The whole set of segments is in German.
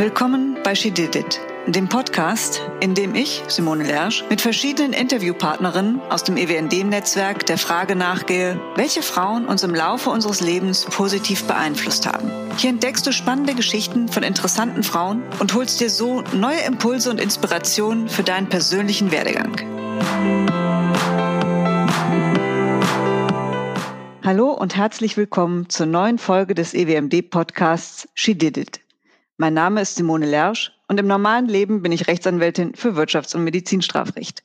Willkommen bei She Did It, dem Podcast, in dem ich, Simone Lersch, mit verschiedenen Interviewpartnerinnen aus dem EWND-Netzwerk der Frage nachgehe, welche Frauen uns im Laufe unseres Lebens positiv beeinflusst haben. Hier entdeckst du spannende Geschichten von interessanten Frauen und holst dir so neue Impulse und Inspirationen für deinen persönlichen Werdegang. Hallo und herzlich willkommen zur neuen Folge des EWMD-Podcasts She Did It. Mein Name ist Simone Lersch und im normalen Leben bin ich Rechtsanwältin für Wirtschafts- und Medizinstrafrecht.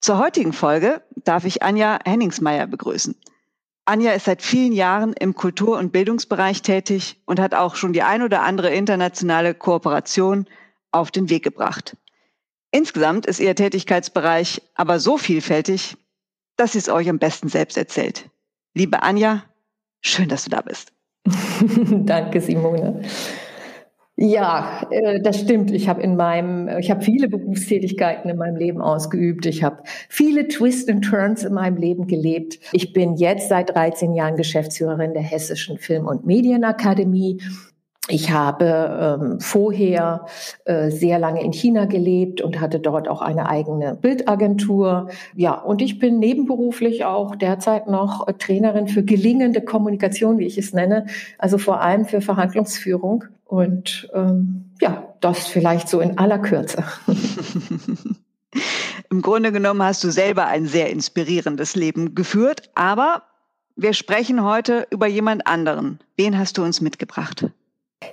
Zur heutigen Folge darf ich Anja Henningsmeier begrüßen. Anja ist seit vielen Jahren im Kultur- und Bildungsbereich tätig und hat auch schon die ein oder andere internationale Kooperation auf den Weg gebracht. Insgesamt ist ihr Tätigkeitsbereich aber so vielfältig, dass sie es euch am besten selbst erzählt. Liebe Anja, schön, dass du da bist. Danke, Simone. Ja, äh, das stimmt. Ich habe in meinem, ich habe viele Berufstätigkeiten in meinem Leben ausgeübt. Ich habe viele Twists and Turns in meinem Leben gelebt. Ich bin jetzt seit 13 Jahren Geschäftsführerin der Hessischen Film- und Medienakademie ich habe ähm, vorher äh, sehr lange in China gelebt und hatte dort auch eine eigene Bildagentur. Ja, und ich bin nebenberuflich auch derzeit noch äh, Trainerin für gelingende Kommunikation, wie ich es nenne, also vor allem für Verhandlungsführung. Und ähm, ja, das vielleicht so in aller Kürze. Im Grunde genommen hast du selber ein sehr inspirierendes Leben geführt, aber wir sprechen heute über jemand anderen. Wen hast du uns mitgebracht?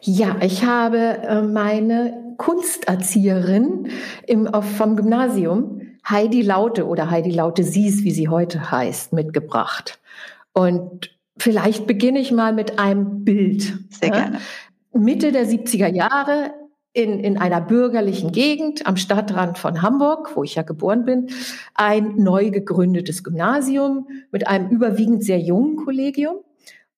Ja, ich habe äh, meine Kunsterzieherin im, auf, vom Gymnasium, Heidi Laute oder Heidi Laute Sies, wie sie heute heißt, mitgebracht. Und vielleicht beginne ich mal mit einem Bild. Sehr gerne. Mitte der 70er Jahre in, in einer bürgerlichen Gegend am Stadtrand von Hamburg, wo ich ja geboren bin, ein neu gegründetes Gymnasium mit einem überwiegend sehr jungen Kollegium.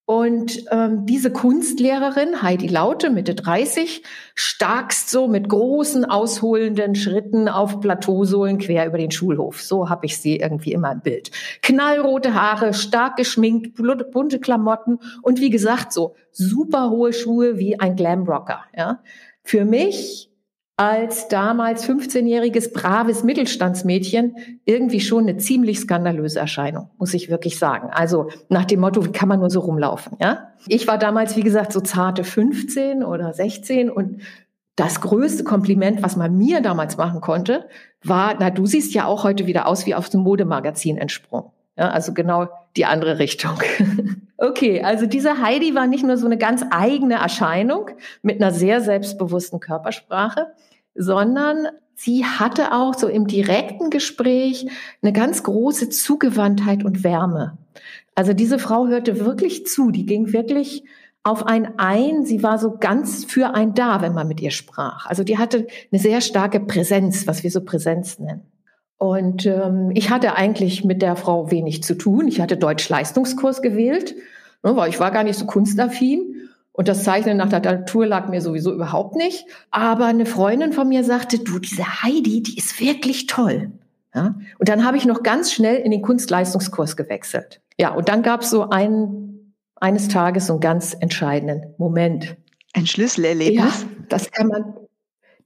Und ähm, diese Kunstlehrerin, Heidi Laute, Mitte 30, starkst so mit großen, ausholenden Schritten auf Plateausohlen quer über den Schulhof. So habe ich sie irgendwie immer im Bild. Knallrote Haare, stark geschminkt, bunte Klamotten und wie gesagt, so super hohe Schuhe wie ein Glamrocker. Ja? Für mich als damals 15-jähriges braves Mittelstandsmädchen irgendwie schon eine ziemlich skandalöse Erscheinung, muss ich wirklich sagen. Also nach dem Motto, wie kann man nur so rumlaufen, ja? Ich war damals, wie gesagt, so zarte 15 oder 16 und das größte Kompliment, was man mir damals machen konnte, war, na, du siehst ja auch heute wieder aus wie aus dem Modemagazin entsprungen. Ja, also genau die andere Richtung. okay, also diese Heidi war nicht nur so eine ganz eigene Erscheinung mit einer sehr selbstbewussten Körpersprache, sondern sie hatte auch so im direkten Gespräch eine ganz große Zugewandtheit und Wärme. Also diese Frau hörte wirklich zu, die ging wirklich auf ein ein, sie war so ganz für ein da, wenn man mit ihr sprach. Also die hatte eine sehr starke Präsenz, was wir so Präsenz nennen. Und ähm, ich hatte eigentlich mit der Frau wenig zu tun. Ich hatte Deutsch-Leistungskurs gewählt, ne, weil ich war gar nicht so kunstaffin. Und das Zeichnen nach der Natur lag mir sowieso überhaupt nicht. Aber eine Freundin von mir sagte, du, diese Heidi, die ist wirklich toll. Ja? Und dann habe ich noch ganz schnell in den Kunstleistungskurs gewechselt. Ja, und dann gab es so einen, eines Tages so einen ganz entscheidenden Moment. Ein Schlüsselerlebnis? Ja, das kann man,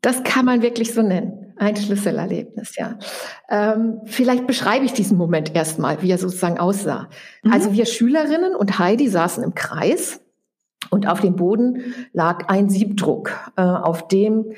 das kann man wirklich so nennen. Ein Schlüsselerlebnis, ja. Ähm, vielleicht beschreibe ich diesen Moment erstmal, wie er sozusagen aussah. Mhm. Also wir Schülerinnen und Heidi saßen im Kreis und auf dem Boden lag ein Siebdruck, äh, auf dem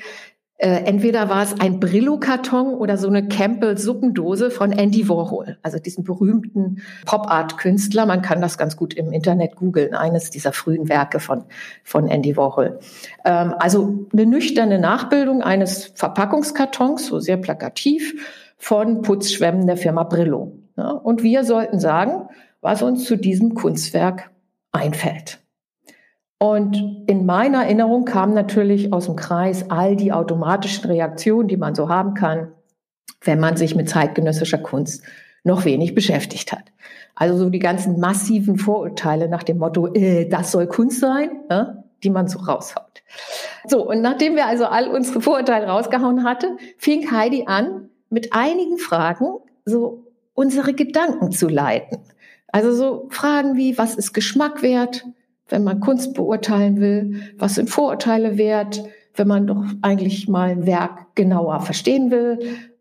entweder war es ein Brillo-Karton oder so eine Campbell-Suppendose von Andy Warhol, also diesem berühmten Pop-Art-Künstler. Man kann das ganz gut im Internet googeln, eines dieser frühen Werke von, von Andy Warhol. Ähm, also eine nüchterne Nachbildung eines Verpackungskartons, so sehr plakativ, von Putzschwämmen der Firma Brillo. Ja, und wir sollten sagen, was uns zu diesem Kunstwerk einfällt. Und in meiner Erinnerung kamen natürlich aus dem Kreis all die automatischen Reaktionen, die man so haben kann, wenn man sich mit zeitgenössischer Kunst noch wenig beschäftigt hat. Also so die ganzen massiven Vorurteile nach dem Motto, äh, das soll Kunst sein, äh, die man so raushaut. So, und nachdem wir also all unsere Vorurteile rausgehauen hatten, fing Heidi an, mit einigen Fragen so unsere Gedanken zu leiten. Also so Fragen wie, was ist Geschmack wert? Wenn man Kunst beurteilen will, was sind Vorurteile wert, wenn man doch eigentlich mal ein Werk genauer verstehen will.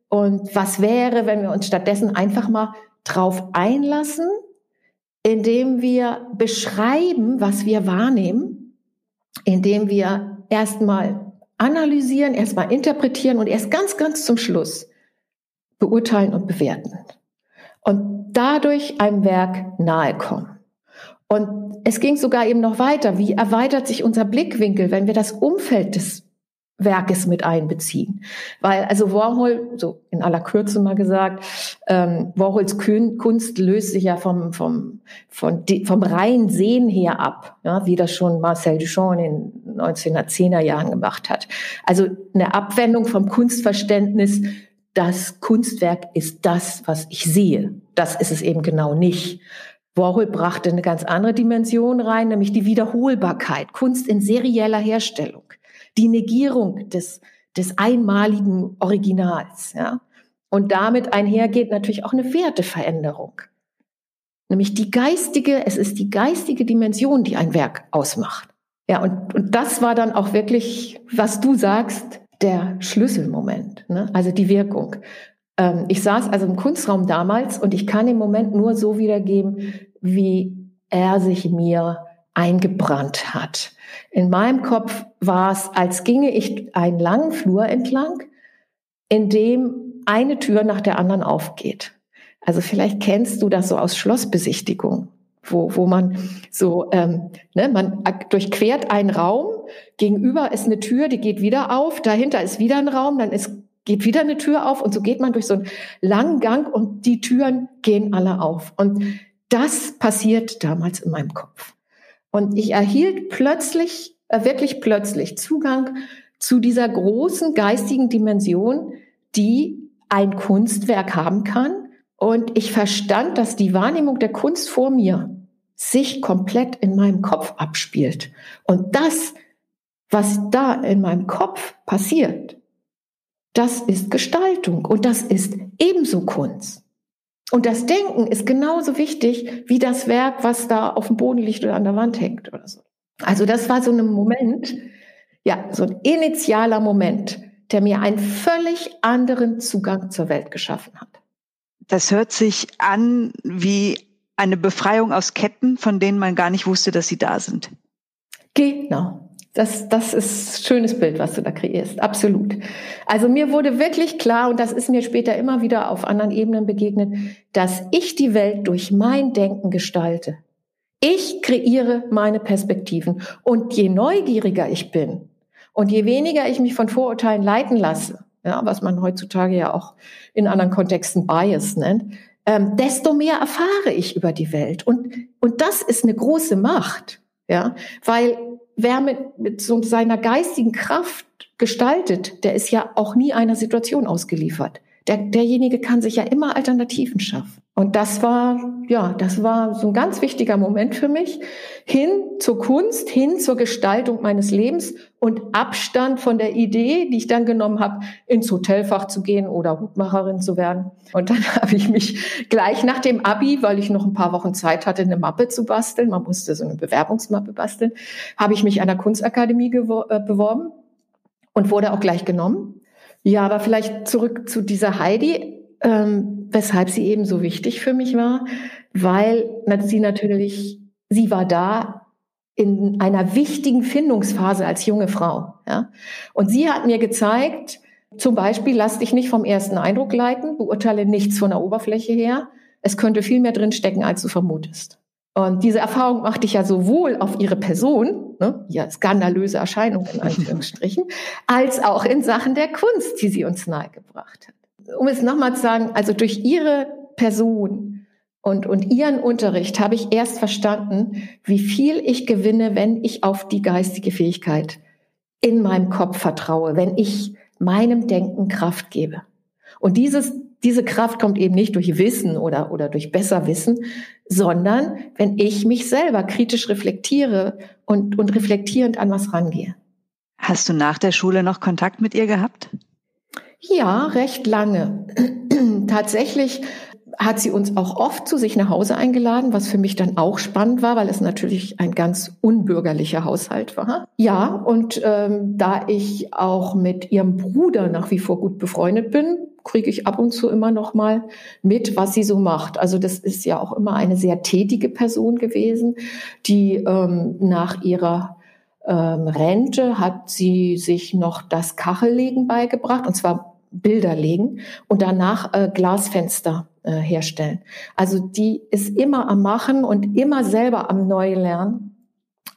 Und was wäre, wenn wir uns stattdessen einfach mal drauf einlassen, indem wir beschreiben, was wir wahrnehmen, indem wir erstmal analysieren, erstmal interpretieren und erst ganz, ganz zum Schluss beurteilen und bewerten. Und dadurch einem Werk nahe kommen. Und es ging sogar eben noch weiter. Wie erweitert sich unser Blickwinkel, wenn wir das Umfeld des Werkes mit einbeziehen. Weil also Warhol, so in aller Kürze mal gesagt, ähm, Warhols Kunst löst sich ja vom, vom, vom, vom reinen Sehen her ab, ja, wie das schon Marcel Duchamp in den 1910er Jahren gemacht hat. Also eine Abwendung vom Kunstverständnis, das Kunstwerk ist das, was ich sehe. Das ist es eben genau nicht. Warhol brachte eine ganz andere Dimension rein, nämlich die Wiederholbarkeit, Kunst in serieller Herstellung die Negierung des, des einmaligen Originals. Ja? Und damit einhergeht natürlich auch eine Werteveränderung. Nämlich die geistige, es ist die geistige Dimension, die ein Werk ausmacht. Ja, und, und das war dann auch wirklich, was du sagst, der Schlüsselmoment, ne? also die Wirkung. Ähm, ich saß also im Kunstraum damals und ich kann den Moment nur so wiedergeben, wie er sich mir eingebrannt hat. In meinem Kopf war es, als ginge ich einen langen Flur entlang, in dem eine Tür nach der anderen aufgeht. Also vielleicht kennst du das so aus Schlossbesichtigung, wo, wo man so, ähm, ne, man durchquert einen Raum, gegenüber ist eine Tür, die geht wieder auf, dahinter ist wieder ein Raum, dann ist, geht wieder eine Tür auf und so geht man durch so einen langen Gang und die Türen gehen alle auf. Und das passiert damals in meinem Kopf. Und ich erhielt plötzlich, äh, wirklich plötzlich Zugang zu dieser großen geistigen Dimension, die ein Kunstwerk haben kann. Und ich verstand, dass die Wahrnehmung der Kunst vor mir sich komplett in meinem Kopf abspielt. Und das, was da in meinem Kopf passiert, das ist Gestaltung und das ist ebenso Kunst. Und das Denken ist genauso wichtig wie das Werk, was da auf dem Boden liegt oder an der Wand hängt oder so. Also das war so ein Moment, ja, so ein initialer Moment, der mir einen völlig anderen Zugang zur Welt geschaffen hat. Das hört sich an wie eine Befreiung aus Ketten, von denen man gar nicht wusste, dass sie da sind. Genau. Das, das ist schönes Bild, was du da kreierst. Absolut. Also mir wurde wirklich klar, und das ist mir später immer wieder auf anderen Ebenen begegnet, dass ich die Welt durch mein Denken gestalte. Ich kreiere meine Perspektiven. Und je neugieriger ich bin und je weniger ich mich von Vorurteilen leiten lasse, ja, was man heutzutage ja auch in anderen Kontexten Bias nennt, ähm, desto mehr erfahre ich über die Welt. Und, und das ist eine große Macht. Ja, weil wer mit, mit so seiner geistigen Kraft gestaltet, der ist ja auch nie einer Situation ausgeliefert. Der, derjenige kann sich ja immer Alternativen schaffen. Und das war, ja, das war so ein ganz wichtiger Moment für mich. Hin zur Kunst, hin zur Gestaltung meines Lebens und Abstand von der Idee, die ich dann genommen habe, ins Hotelfach zu gehen oder Hutmacherin zu werden. Und dann habe ich mich gleich nach dem Abi, weil ich noch ein paar Wochen Zeit hatte, eine Mappe zu basteln, man musste so eine Bewerbungsmappe basteln, habe ich mich an der Kunstakademie äh, beworben und wurde auch gleich genommen. Ja, aber vielleicht zurück zu dieser Heidi ähm, weshalb sie eben so wichtig für mich war, weil sie natürlich, sie war da in einer wichtigen Findungsphase als junge Frau. Ja? Und sie hat mir gezeigt, zum Beispiel, lass dich nicht vom ersten Eindruck leiten, beurteile nichts von der Oberfläche her. Es könnte viel mehr drin stecken, als du vermutest. Und diese Erfahrung machte ich ja sowohl auf ihre Person, ne, ja, skandalöse Erscheinung in Anführungsstrichen, als auch in Sachen der Kunst, die sie uns nahegebracht hat um es nochmal zu sagen, also durch ihre Person und, und ihren Unterricht habe ich erst verstanden, wie viel ich gewinne, wenn ich auf die geistige Fähigkeit in meinem Kopf vertraue, wenn ich meinem Denken Kraft gebe. Und dieses, diese Kraft kommt eben nicht durch Wissen oder, oder durch besser Wissen, sondern wenn ich mich selber kritisch reflektiere und, und reflektierend an was rangehe. Hast du nach der Schule noch Kontakt mit ihr gehabt? Ja, recht lange. Tatsächlich hat sie uns auch oft zu sich nach Hause eingeladen, was für mich dann auch spannend war, weil es natürlich ein ganz unbürgerlicher Haushalt war. Ja, und ähm, da ich auch mit ihrem Bruder nach wie vor gut befreundet bin, kriege ich ab und zu immer noch mal mit, was sie so macht. Also das ist ja auch immer eine sehr tätige Person gewesen, die ähm, nach ihrer ähm, Rente hat sie sich noch das Kachellegen beigebracht, und zwar Bilder legen und danach äh, Glasfenster äh, herstellen. Also die ist immer am Machen und immer selber am Neulernen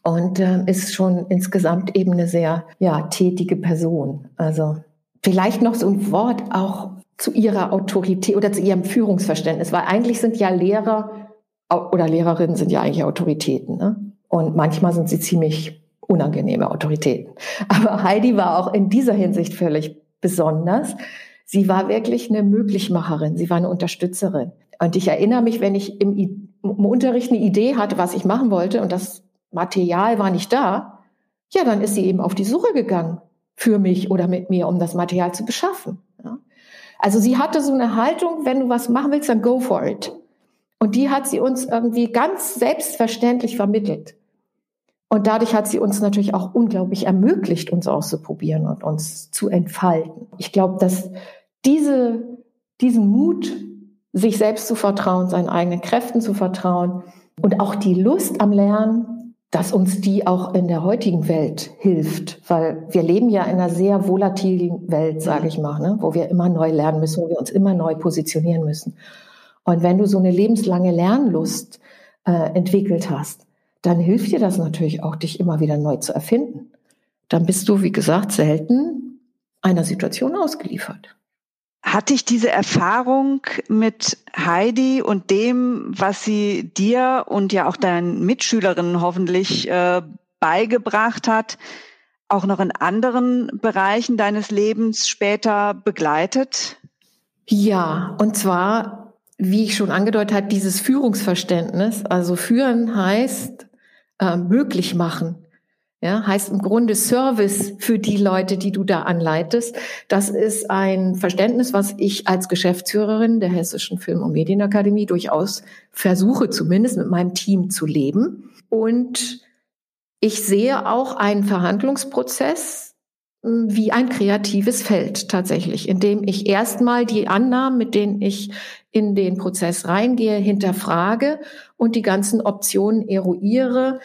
und äh, ist schon insgesamt eben eine sehr ja, tätige Person. Also vielleicht noch so ein Wort auch zu ihrer Autorität oder zu ihrem Führungsverständnis, weil eigentlich sind ja Lehrer oder Lehrerinnen sind ja eigentlich Autoritäten. Ne? Und manchmal sind sie ziemlich unangenehme Autoritäten. Aber Heidi war auch in dieser Hinsicht völlig besonders. Sie war wirklich eine Möglichmacherin, sie war eine Unterstützerin. Und ich erinnere mich, wenn ich im, im Unterricht eine Idee hatte, was ich machen wollte und das Material war nicht da, ja, dann ist sie eben auf die Suche gegangen für mich oder mit mir, um das Material zu beschaffen. Also sie hatte so eine Haltung, wenn du was machen willst, dann go for it. Und die hat sie uns irgendwie ganz selbstverständlich vermittelt. Und dadurch hat sie uns natürlich auch unglaublich ermöglicht, uns auszuprobieren und uns zu entfalten. Ich glaube, dass diese, diesen Mut, sich selbst zu vertrauen, seinen eigenen Kräften zu vertrauen und auch die Lust am Lernen, dass uns die auch in der heutigen Welt hilft, weil wir leben ja in einer sehr volatilen Welt, sage ich mal, ne? wo wir immer neu lernen müssen, wo wir uns immer neu positionieren müssen. Und wenn du so eine lebenslange Lernlust äh, entwickelt hast, dann hilft dir das natürlich auch, dich immer wieder neu zu erfinden. Dann bist du, wie gesagt, selten einer Situation ausgeliefert. Hat dich diese Erfahrung mit Heidi und dem, was sie dir und ja auch deinen Mitschülerinnen hoffentlich äh, beigebracht hat, auch noch in anderen Bereichen deines Lebens später begleitet? Ja, und zwar, wie ich schon angedeutet habe, dieses Führungsverständnis. Also führen heißt, äh, möglich machen. Ja, heißt im Grunde Service für die Leute, die du da anleitest. Das ist ein Verständnis, was ich als Geschäftsführerin der Hessischen Film- und Medienakademie durchaus versuche, zumindest mit meinem Team zu leben. Und ich sehe auch einen Verhandlungsprozess hm, wie ein kreatives Feld tatsächlich, in dem ich erstmal die Annahmen, mit denen ich in den Prozess reingehe, hinterfrage und die ganzen Optionen eruiere,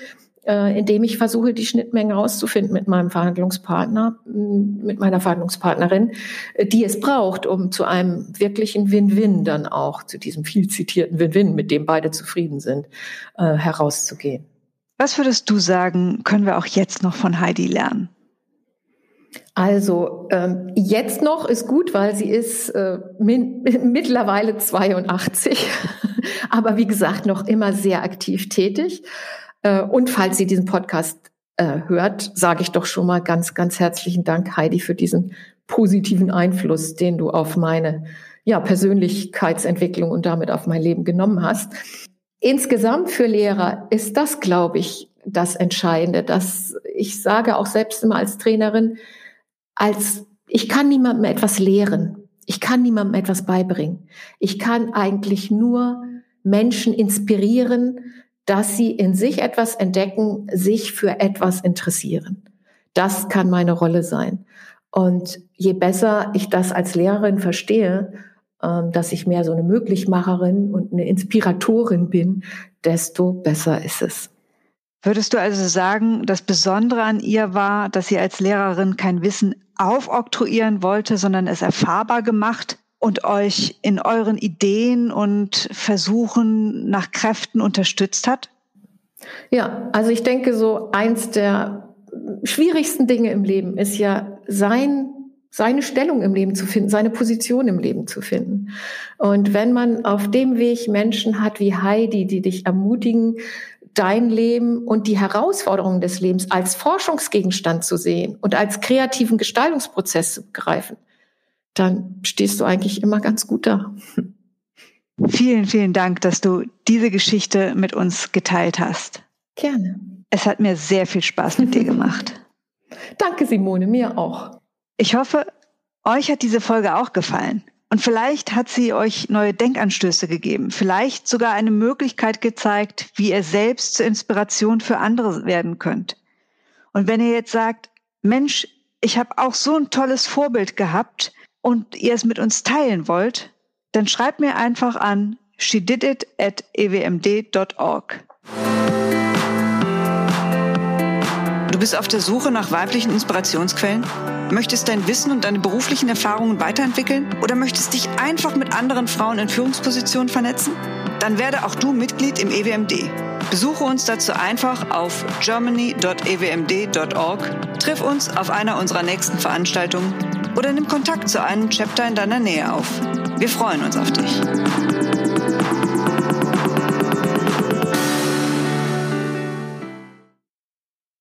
äh, indem ich versuche, die Schnittmenge herauszufinden mit meinem Verhandlungspartner, mit meiner Verhandlungspartnerin, äh, die es braucht, um zu einem wirklichen Win-Win dann auch, zu diesem viel zitierten Win-Win, mit dem beide zufrieden sind, äh, herauszugehen. Was würdest du sagen, können wir auch jetzt noch von Heidi lernen? Also ähm, jetzt noch ist gut, weil sie ist äh, min mittlerweile 82, aber wie gesagt noch immer sehr aktiv tätig. Äh, und falls sie diesen Podcast äh, hört, sage ich doch schon mal ganz, ganz herzlichen Dank, Heidi, für diesen positiven Einfluss, den du auf meine ja, Persönlichkeitsentwicklung und damit auf mein Leben genommen hast. Insgesamt für Lehrer ist das, glaube ich, das Entscheidende, dass ich sage auch selbst immer als Trainerin, als ich kann niemandem etwas lehren. Ich kann niemandem etwas beibringen. Ich kann eigentlich nur Menschen inspirieren, dass sie in sich etwas entdecken, sich für etwas interessieren. Das kann meine Rolle sein. Und je besser ich das als Lehrerin verstehe, ähm, dass ich mehr so eine Möglichmacherin und eine Inspiratorin bin, desto besser ist es. Würdest du also sagen, das Besondere an ihr war, dass sie als Lehrerin kein Wissen aufoktroyieren wollte, sondern es erfahrbar gemacht und euch in euren Ideen und Versuchen nach Kräften unterstützt hat? Ja, also ich denke, so eins der schwierigsten Dinge im Leben ist ja sein seine Stellung im Leben zu finden, seine Position im Leben zu finden. Und wenn man auf dem Weg Menschen hat wie Heidi, die dich ermutigen, dein Leben und die Herausforderungen des Lebens als Forschungsgegenstand zu sehen und als kreativen Gestaltungsprozess zu begreifen, dann stehst du eigentlich immer ganz gut da. Vielen, vielen Dank, dass du diese Geschichte mit uns geteilt hast. Gerne. Es hat mir sehr viel Spaß mit dir gemacht. Danke, Simone, mir auch. Ich hoffe, euch hat diese Folge auch gefallen. Und vielleicht hat sie euch neue Denkanstöße gegeben, vielleicht sogar eine Möglichkeit gezeigt, wie ihr selbst zur Inspiration für andere werden könnt. Und wenn ihr jetzt sagt, Mensch, ich habe auch so ein tolles Vorbild gehabt und ihr es mit uns teilen wollt, dann schreibt mir einfach an she did it at ewmd.org. Du bist auf der Suche nach weiblichen Inspirationsquellen? Möchtest dein Wissen und deine beruflichen Erfahrungen weiterentwickeln? Oder möchtest dich einfach mit anderen Frauen in Führungspositionen vernetzen? Dann werde auch du Mitglied im EWMD. Besuche uns dazu einfach auf germany.ewmd.org, triff uns auf einer unserer nächsten Veranstaltungen oder nimm Kontakt zu einem Chapter in deiner Nähe auf. Wir freuen uns auf dich.